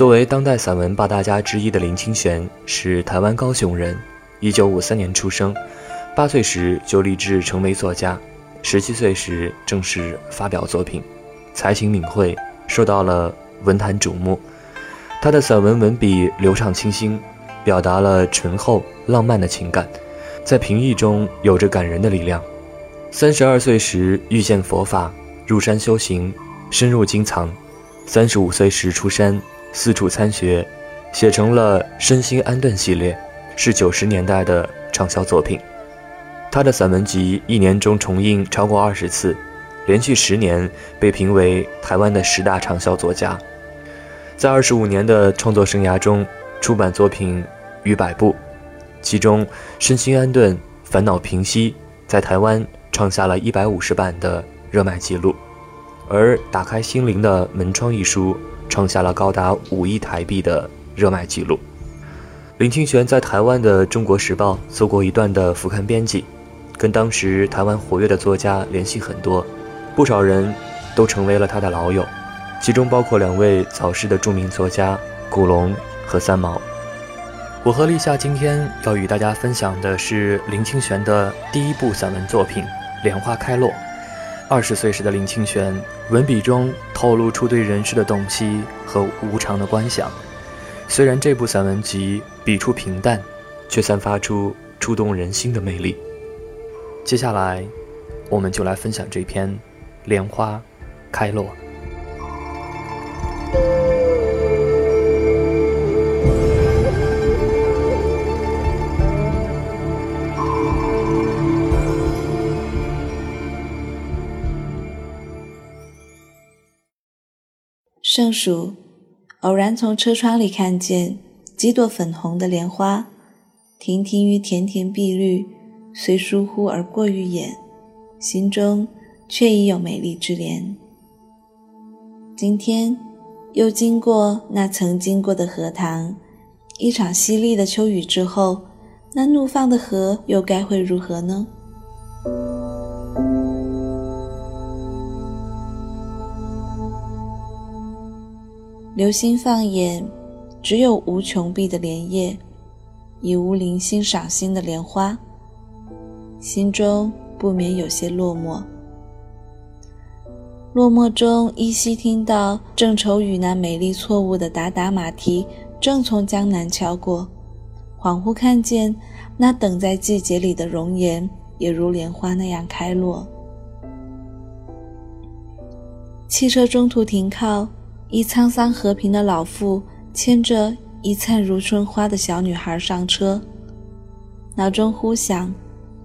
作为当代散文八大家之一的林清玄是台湾高雄人，一九五三年出生，八岁时就立志成为作家，十七岁时正式发表作品，才情敏慧，受到了文坛瞩目。他的散文文笔流畅清新，表达了醇厚浪漫的情感，在平易中有着感人的力量。三十二岁时遇见佛法，入山修行，深入经藏。三十五岁时出山。四处参学，写成了《身心安顿》系列，是九十年代的畅销作品。他的散文集一年中重印超过二十次，连续十年被评为台湾的十大畅销作家。在二十五年的创作生涯中，出版作品逾百部，其中《身心安顿》《烦恼平息》在台湾创下了一百五十版的热卖记录，而《打开心灵的门窗》一书。创下了高达五亿台币的热卖记录。林清玄在台湾的《中国时报》做过一段的副刊编辑，跟当时台湾活跃的作家联系很多，不少人都成为了他的老友，其中包括两位早逝的著名作家古龙和三毛。我和立夏今天要与大家分享的是林清玄的第一部散文作品《莲花开落》。二十岁时的林清玄，文笔中透露出对人世的洞悉和无常的观想。虽然这部散文集笔触平淡，却散发出触动人心的魅力。接下来，我们就来分享这篇《莲花开落》。盛暑，偶然从车窗里看见几朵粉红的莲花，亭亭于甜甜碧绿，虽疏忽而过于眼，心中却已有美丽之莲。今天又经过那曾经过的荷塘，一场淅沥的秋雨之后，那怒放的河又该会如何呢？留心放眼，只有无穷碧的莲叶，已无零星赏心的莲花，心中不免有些落寞。落寞中依稀听到正愁予那美丽错误的达达马蹄正从江南敲过，恍惚看见那等在季节里的容颜，也如莲花那样开落。汽车中途停靠。一沧桑和平的老妇牵着一灿如春花的小女孩上车，脑中忽想：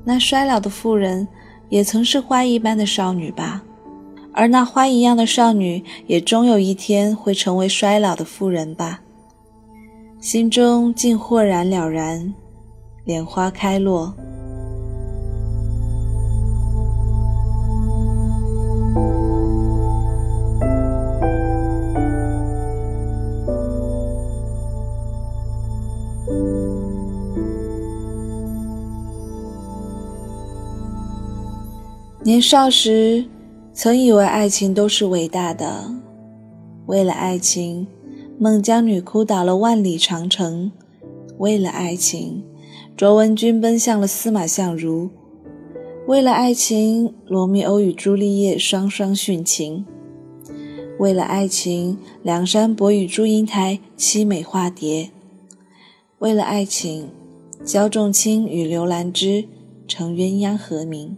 那衰老的妇人也曾是花一般的少女吧？而那花一样的少女也终有一天会成为衰老的妇人吧？心中竟豁然了然，莲花开落。年少时，曾以为爱情都是伟大的。为了爱情，孟姜女哭倒了万里长城；为了爱情，卓文君奔向了司马相如；为了爱情，罗密欧与朱丽叶双双殉情；为了爱情，梁山伯与祝英台凄美化蝶；为了爱情，焦仲卿与刘兰芝成鸳鸯和鸣。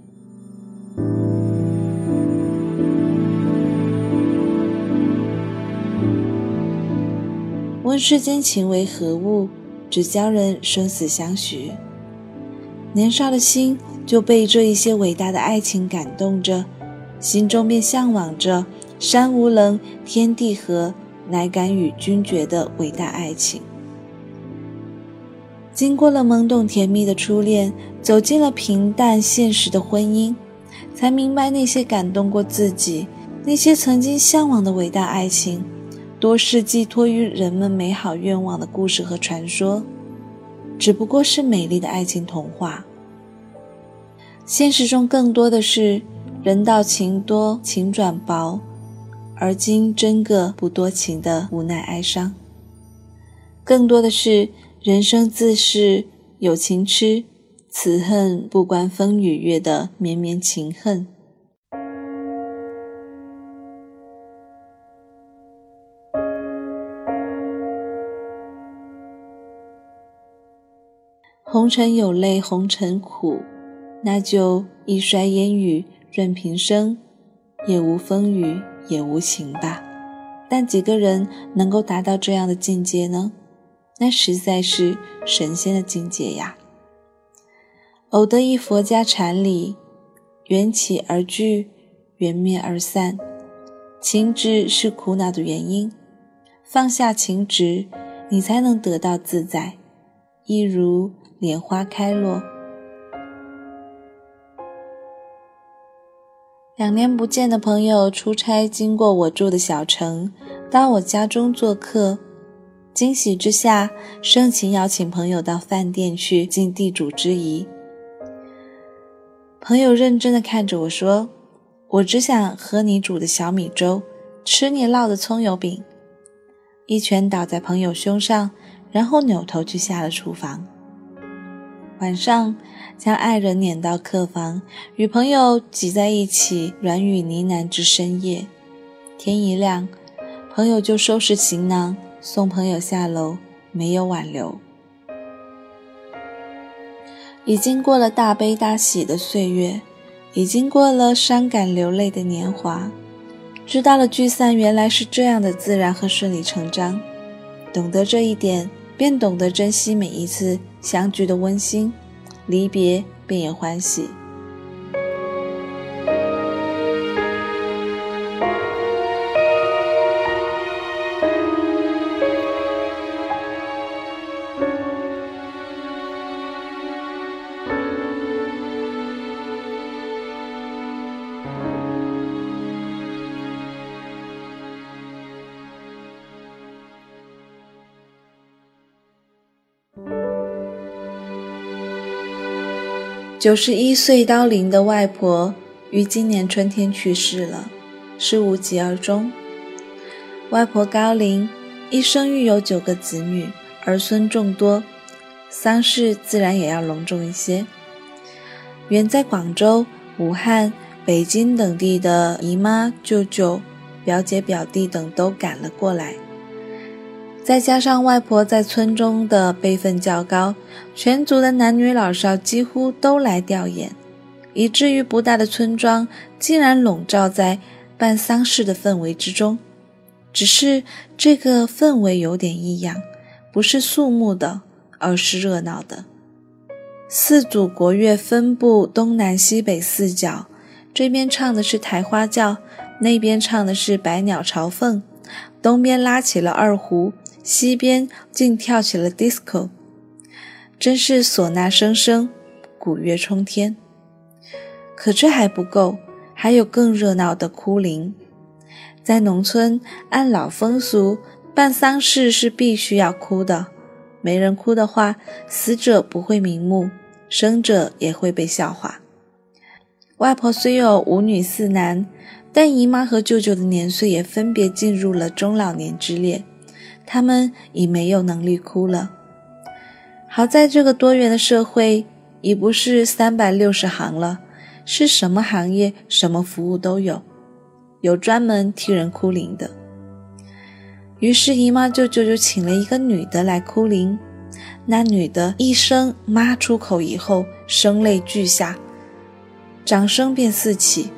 问世间情为何物？只教人生死相许。年少的心就被这一些伟大的爱情感动着，心中便向往着“山无棱，天地合，乃敢与君绝”的伟大爱情。经过了懵懂甜蜜的初恋，走进了平淡现实的婚姻，才明白那些感动过自己、那些曾经向往的伟大爱情，多是寄托于人们美好愿望的故事和传说，只不过是美丽的爱情童话。现实中更多的是人到情多情转薄，而今真个不多情的无奈哀伤，更多的是。人生自是有情痴，此恨不关风雨月的绵绵情恨。红尘有泪红尘苦，那就一衰烟雨任平生，也无风雨也无晴吧。但几个人能够达到这样的境界呢？那实在是神仙的境界呀！偶得一佛家禅理，缘起而聚，缘灭而散。情执是苦恼的原因，放下情执，你才能得到自在。一如莲花开落。两年不见的朋友出差经过我住的小城，到我家中做客。惊喜之下，盛情邀请朋友到饭店去尽地主之谊。朋友认真的看着我说：“我只想喝你煮的小米粥，吃你烙的葱油饼。”一拳倒在朋友胸上，然后扭头去下了厨房。晚上，将爱人撵到客房，与朋友挤在一起，软语呢喃至深夜。天一亮，朋友就收拾行囊。送朋友下楼，没有挽留。已经过了大悲大喜的岁月，已经过了伤感流泪的年华，知道了聚散原来是这样的自然和顺理成章。懂得这一点，便懂得珍惜每一次相聚的温馨，离别便也欢喜。九十一岁高龄的外婆于今年春天去世了，是无疾而终。外婆高龄，一生育有九个子女，儿孙众多，丧事自然也要隆重一些。远在广州、武汉、北京等地的姨妈、舅舅、表姐、表弟等都赶了过来。再加上外婆在村中的辈分较高，全族的男女老少几乎都来吊唁，以至于不大的村庄竟然笼罩在办丧事的氛围之中。只是这个氛围有点异样，不是肃穆的，而是热闹的。四组国乐分布东南西北四角，这边唱的是抬花轿，那边唱的是百鸟朝凤，东边拉起了二胡。西边竟跳起了 disco，真是唢呐声声，鼓乐冲天。可这还不够，还有更热闹的哭灵。在农村，按老风俗，办丧事是必须要哭的。没人哭的话，死者不会瞑目，生者也会被笑话。外婆虽有五女四男，但姨妈和舅舅的年岁也分别进入了中老年之列。他们已没有能力哭了。好在这个多元的社会已不是三百六十行了，是什么行业、什么服务都有，有专门替人哭灵的。于是姨妈舅舅就请了一个女的来哭灵。那女的一声“妈”出口以后，声泪俱下，掌声便四起。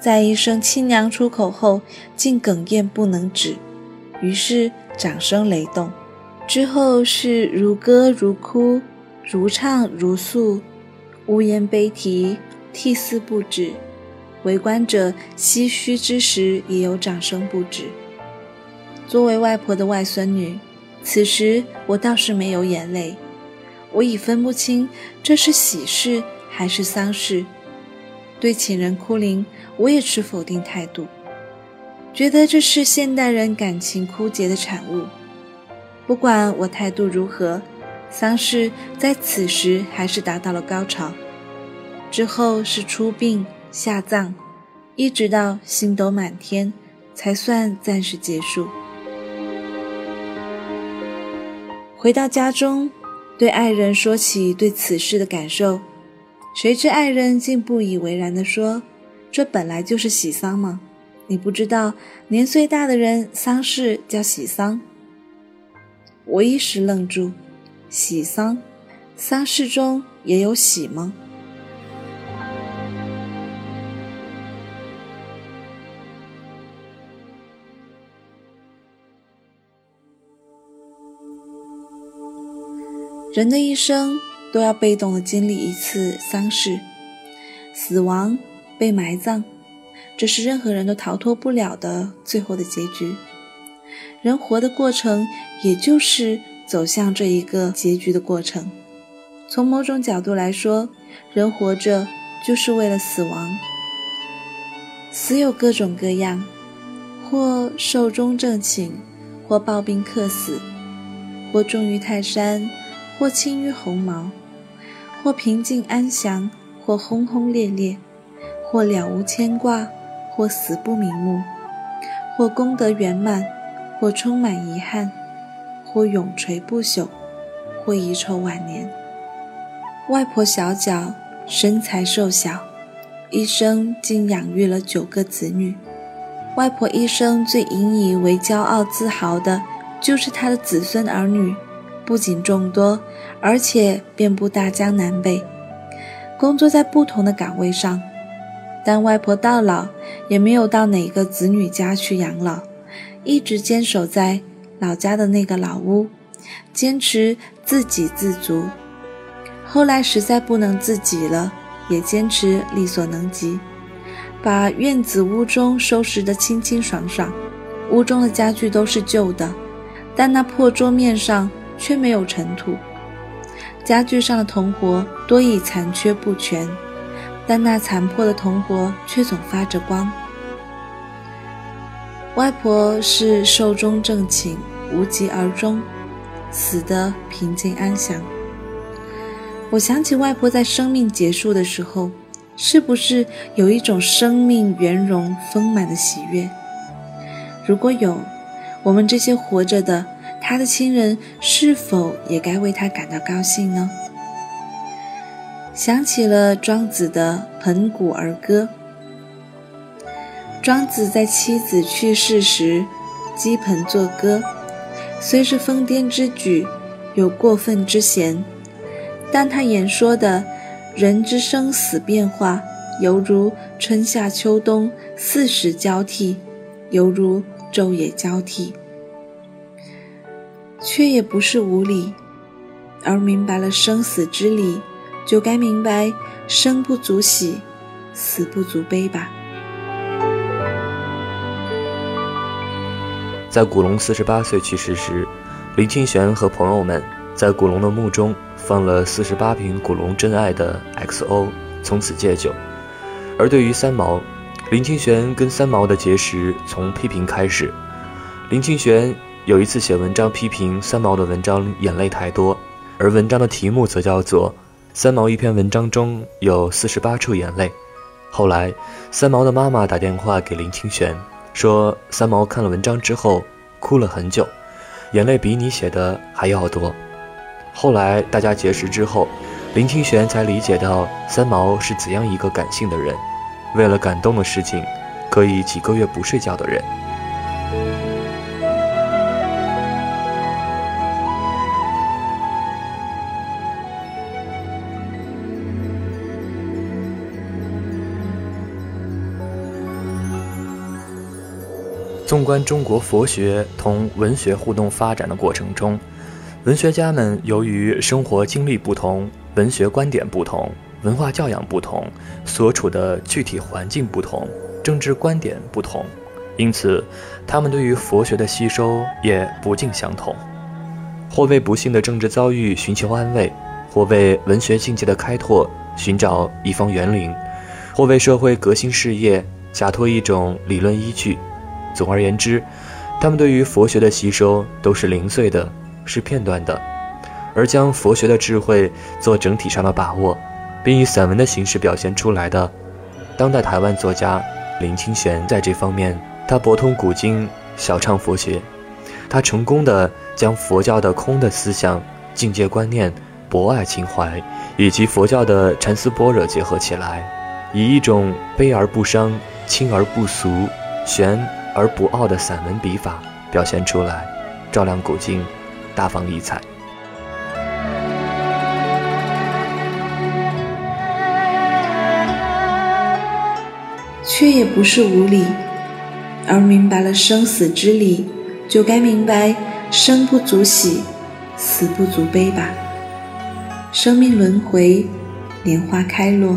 在一声“亲娘”出口后，竟哽咽不能止。于是。掌声雷动，之后是如歌如哭，如唱如诉，呜咽悲啼，涕泗不止。围观者唏嘘之时，也有掌声不止。作为外婆的外孙女，此时我倒是没有眼泪，我已分不清这是喜事还是丧事。对请人哭灵，我也持否定态度，觉得这是现代人感情枯竭的产物。不管我态度如何，丧事在此时还是达到了高潮。之后是出殡、下葬，一直到星斗满天，才算暂时结束。回到家中，对爱人说起对此事的感受，谁知爱人竟不以为然地说：“这本来就是喜丧吗？你不知道年岁大的人丧事叫喜丧？”我一时愣住，喜丧，丧事中也有喜吗？人的一生都要被动的经历一次丧事、死亡、被埋葬，这是任何人都逃脱不了的最后的结局。人活的过程，也就是走向这一个结局的过程。从某种角度来说，人活着就是为了死亡。死有各种各样，或寿终正寝，或抱病客死，或重于泰山，或轻于鸿毛，或平静安详，或轰轰烈烈，或了无牵挂，或死不瞑目，或功德圆满。或充满遗憾，或永垂不朽，或遗臭万年。外婆小脚，身材瘦小，一生竟养育了九个子女。外婆一生最引以为骄傲自豪的，就是她的子孙儿女，不仅众多，而且遍布大江南北，工作在不同的岗位上。但外婆到老，也没有到哪个子女家去养老。一直坚守在老家的那个老屋，坚持自给自足。后来实在不能自己了，也坚持力所能及，把院子屋中收拾得清清爽爽。屋中的家具都是旧的，但那破桌面上却没有尘土。家具上的铜活多已残缺不全，但那残破的铜活却总发着光。外婆是寿终正寝，无疾而终，死得平静安详。我想起外婆在生命结束的时候，是不是有一种生命圆融丰满的喜悦？如果有，我们这些活着的，她的亲人是否也该为她感到高兴呢？想起了庄子的《盆骨儿歌》。庄子在妻子去世时击盆作歌，虽是疯癫之举，有过分之嫌，但他演说的人之生死变化，犹如春夏秋冬四时交替，犹如昼夜交替，却也不是无理。而明白了生死之理，就该明白生不足喜，死不足悲吧。在古龙四十八岁去世时，林清玄和朋友们在古龙的墓中放了四十八瓶古龙真爱的 XO，从此戒酒。而对于三毛，林清玄跟三毛的结识从批评开始。林清玄有一次写文章批评三毛的文章眼泪太多，而文章的题目则叫做《三毛一篇文章中有四十八处眼泪》。后来，三毛的妈妈打电话给林清玄。说三毛看了文章之后哭了很久，眼泪比你写的还要多。后来大家结识之后，林清玄才理解到三毛是怎样一个感性的人，为了感动的事情，可以几个月不睡觉的人。纵观中国佛学同文学互动发展的过程中，文学家们由于生活经历不同、文学观点不同、文化教养不同、所处的具体环境不同、政治观点不同，因此他们对于佛学的吸收也不尽相同。或为不幸的政治遭遇寻求安慰，或为文学境界的开拓寻找一方园林，或为社会革新事业假托一种理论依据。总而言之，他们对于佛学的吸收都是零碎的。是片段的，而将佛学的智慧做整体上的把握，并以散文的形式表现出来的，当代台湾作家林清玄在这方面，他博通古今，小畅佛学，他成功的将佛教的空的思想、境界观念、博爱情怀，以及佛教的禅思般若结合起来，以一种悲而不伤、轻而不俗、玄而不傲的散文笔法表现出来，照亮古今。大放异彩，却也不是无理。而明白了生死之理，就该明白生不足喜，死不足悲吧。生命轮回，莲花开落。